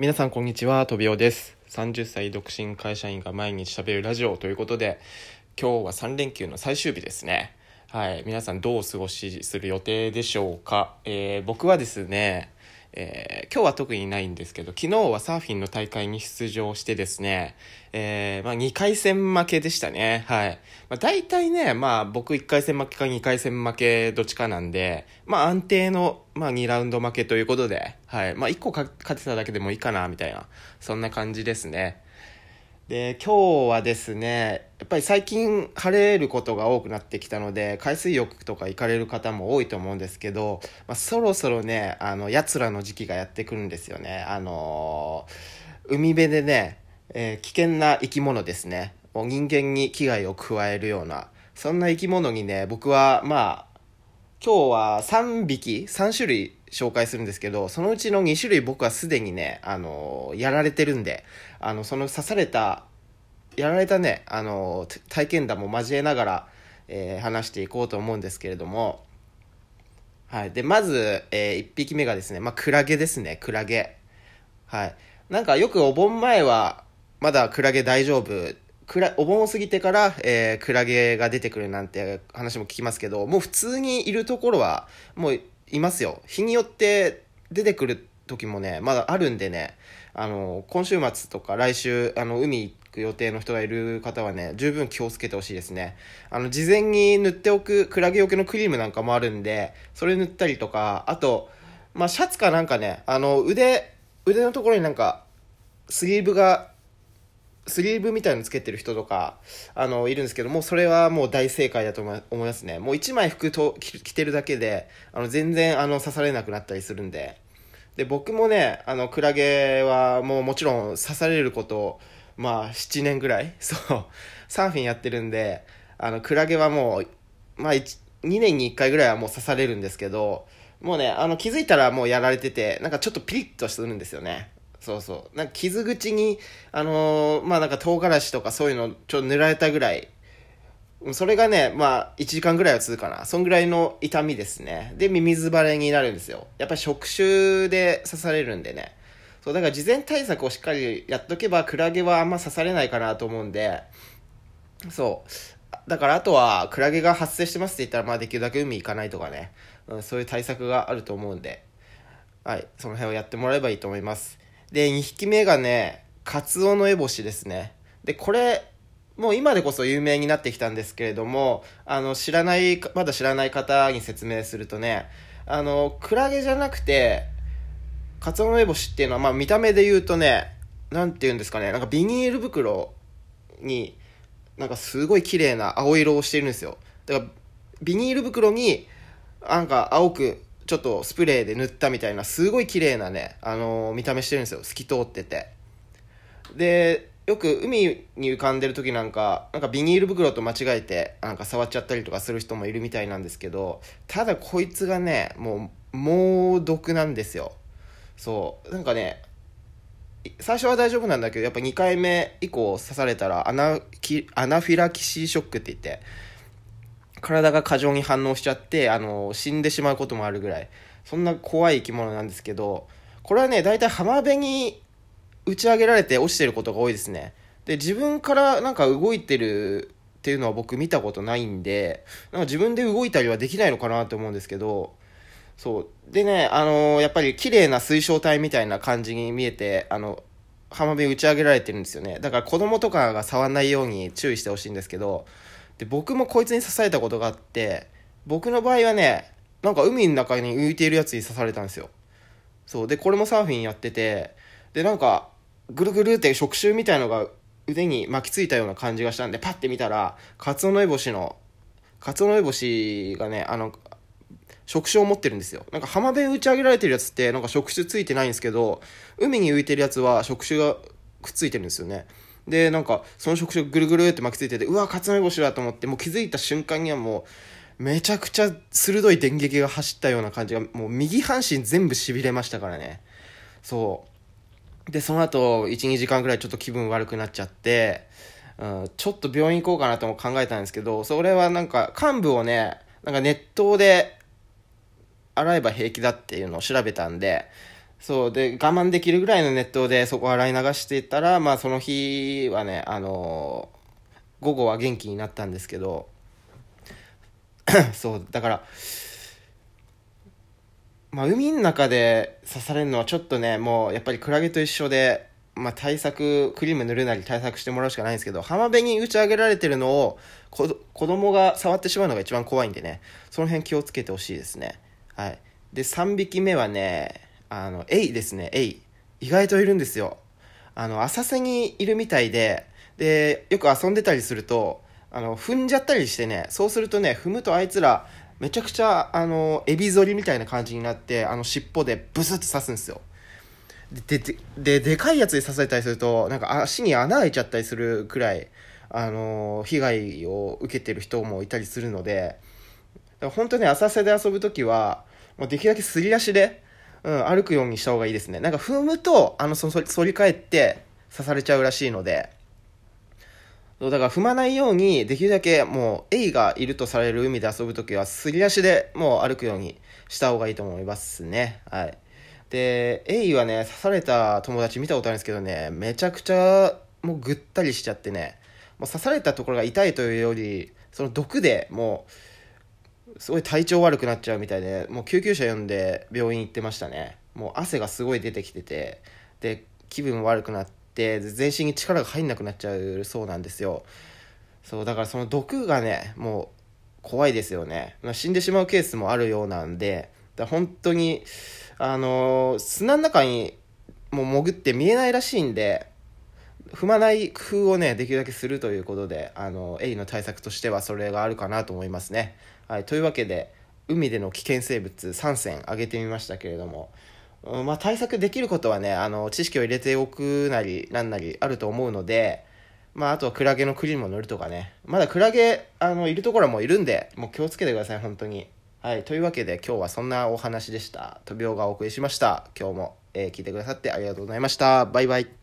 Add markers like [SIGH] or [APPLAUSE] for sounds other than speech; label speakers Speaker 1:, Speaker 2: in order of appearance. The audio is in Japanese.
Speaker 1: 皆さんこんにちは、トビオです。30歳独身会社員が毎日喋るラジオということで、今日は3連休の最終日ですね。はい。皆さんどうお過ごしする予定でしょうか？えー僕はですね、えー今日は特にないんですけど、昨日はサーフィンの大会に出場してですね、えーまあ2回戦負けでしたね。はい。まあ大体ね、まあ僕1回戦負けか2回戦負けどっちかなんで、まあ安定の、まあ2ラウンド負けということで、はい。まあ1個か勝てただけでもいいかな、みたいな、そんな感じですね。で、今日はですね、やっぱり最近晴れることが多くなってきたので、海水浴とか行かれる方も多いと思うんですけど、まあ、そろそろね、あの、奴らの時期がやってくるんですよね。あのー海辺でね、えー危険な生き物ですね。もう人間に危害を加えるような、そんな生き物にね、僕は、まあ、今日は3匹、3種類紹介するんですけど、そのうちの2種類僕はすでにね、あのやられてるんで、あの、その刺された、やられたね、あの体験談も交えながら、えー話していこうと思うんですけれども、はい。で、まず、え1匹目がですね、まあ、クラゲですね、クラゲ。はい。なんかよくお盆前は、まだクラゲ大丈夫。くらお盆を過ぎてから、えークラゲが出てくるなんて話も聞きますけど、もう普通にいるところは、もういますよ。日によって出てくる時もね、まだあるんでね、あの、今週末とか来週、あの、海行く予定の人がいる方はね、十分気をつけてほしいですね。あの、事前に塗っておくクラゲよけのクリームなんかもあるんで、それ塗ったりとか、あと、まあ、シャツかなんかね、あの、腕、腕のところになんか、スリーブが、スリーブみたいのつけてる人とか、あの、いるんですけども、それはもう大正解だと思いますね。もう一枚服と着てるだけで、あの、全然、あの、刺されなくなったりするんで。で、僕もね、あの、クラゲはもうもちろん刺されること、まあ、7年ぐらい、[LAUGHS] そう、サーフィンやってるんで、あの、クラゲはもう、まあ、2年に1回ぐらいはもう刺されるんですけど、もうね、あの、気づいたらもうやられてて、なんかちょっとピリッとするんですよね。そうそう。なんか傷口に、あのーまあなんか唐辛子とかそういうのちょっと塗られたぐらい、それがね、まあ1時間ぐらいは続くかな。そんぐらいの痛みですね。で、ミミズバレになるんですよ。やっぱり触手で刺されるんでね。そう、だから事前対策をしっかりやっとけば、クラゲはあんま刺されないかなと思うんで、そう。だからあとは、クラゲが発生してますって言ったら、まあできるだけ海行かないとかね、うん、そういう対策があると思うんで、はい、その辺をやってもらえばいいと思います。で、2匹目がね、カツオノエボシですね。で、これ、もう今でこそ有名になってきたんですけれども、あの、知らない、まだ知らない方に説明するとね、あの、クラゲじゃなくて、カツオノエボシっていうのは、まあ見た目で言うとね、なんて言うんですかね、なんかビニール袋に、なんかすごい綺麗な青色をしてるんですよ。だから、ビニール袋に、なんか青く、ちょっとスプレーで塗ったみたいな、すごい綺麗なね、あのー見た目してるんですよ。透き通ってて。で、よく海に浮かんでる時なんか、なんかビニール袋と間違えて、なんか触っちゃったりとかする人もいるみたいなんですけど、ただこいつがね、もう、猛毒なんですよ。そう。なんかね、最初は大丈夫なんだけどやっぱ2回目以降刺されたらアナアナフィラキシーショックって言って体が過剰に反応しちゃってあの死んでしまうこともあるぐらいそんな怖い生き物なんですけどこれはね大体浜辺に打ち上げられて落ちてることが多いですねで自分からなんか動いてるっていうのは僕見たことないんでなんか自分で動いたりはできないのかなと思うんですけどそう。でね、あのーやっぱり綺麗な水晶体みたいな感じに見えて、あの、浜辺打ち上げられてるんですよね。だから子供とかが触んないように注意してほしいんですけど、で、僕もこいつに刺されたことがあって、僕の場合はね、なんか海の中に浮いているやつに刺されたんですよ。そう。で、これもサーフィンやってて、で、なんか、ぐるぐるって触手みたいのが腕に巻きついたような感じがしたんで、パッて見たら、カツオノエボシの、カツオノエボシがね、あの、触手を持ってるんですよ。なんか浜辺打ち上げられてるやつってなんか触手ついてないんですけど、海に浮いてるやつは触手がくっついてるんですよね。で、なんかその触手ぐるぐるって巻きついてて、うわ、カツナメボシだと思って、もう気づいた瞬間にはもう、めちゃくちゃ鋭い電撃が走ったような感じが、もう右半身全部痺れましたからね。そう。で、その後、1、2時間ぐらいちょっと気分悪くなっちゃって、うん、ちょっと病院行こうかなとも考えたんですけど、それはなんか幹部をね、なんか熱湯で洗えば平気だっていうのを調べたんで、そうで我慢できるぐらいの熱湯でそこ洗い流していたらまあその日はねあの午後は元気になったんですけど [COUGHS] そうだからまあ海の中で刺されるのはちょっとねもうやっぱりクラゲと一緒でまあ、対策クリーム塗るなり対策してもらうしかないんですけど浜辺に打ち上げられてるのを子供が触ってしまうのが一番怖いんでねその辺気をつけてほしいですね。はい。で3匹目はねあのエイですねエイ。意外といるんですよ。あの浅瀬にいるみたいででよく遊んでたりするとあの踏んじゃったりしてねそうするとね踏むとあいつらめちゃくちゃあのエビ反りみたいな感じになってあの尻尾でブスッと刺すんですよ。ででででかいやつで刺されたりするとなんか足に穴開いちゃったりするくらい、あの被害を受けてる人もいたりするので本当に浅瀬で遊ぶ時はもうできるだけすり足で、うん、歩くようにした方がいいですね。なんか踏むとあのそ反り返って刺されちゃうらしいので。だから踏まないようにできるだけもうエイがいるとされる海で遊ぶ時はすり足でもう歩くようにした方がいいと思いますね。はい。で、エイはね、刺された友達見たことあるんですけどね、めちゃくちゃもうぐったりしちゃってね、もう刺されたところが痛いというより、その毒でもう、すごい体調悪くなっちゃうみたいで、もう救急車呼んで病院行ってましたね。もう汗がすごい出てきてて、で、気分悪くなって、全身に力が入んなくなっちゃうそうなんですよ。そう、だからその毒がね、もう怖いですよね。ま死んでしまうケースもあるようなんで、だ本当に、あのー、砂の中にもう潜って見えないらしいんで、踏まない工夫をね、できるだけするということで、あの、エイの対策としてはそれがあるかなと思いますね。はい、というわけで、海での危険生物3選挙げてみましたけれども、うん、まあ、対策できることはね、あの、知識を入れておくなり、なんなりあると思うので、まあ、あとはクラゲのクリームを塗るとかね、まだクラゲ、あの、いるところもいるんで、もう気をつけてください、本当に。はい、というわけで今日はそんなお話でした。トビオがお送りしました。今日も、えー、聞いてくださってありがとうございました。バイバイ。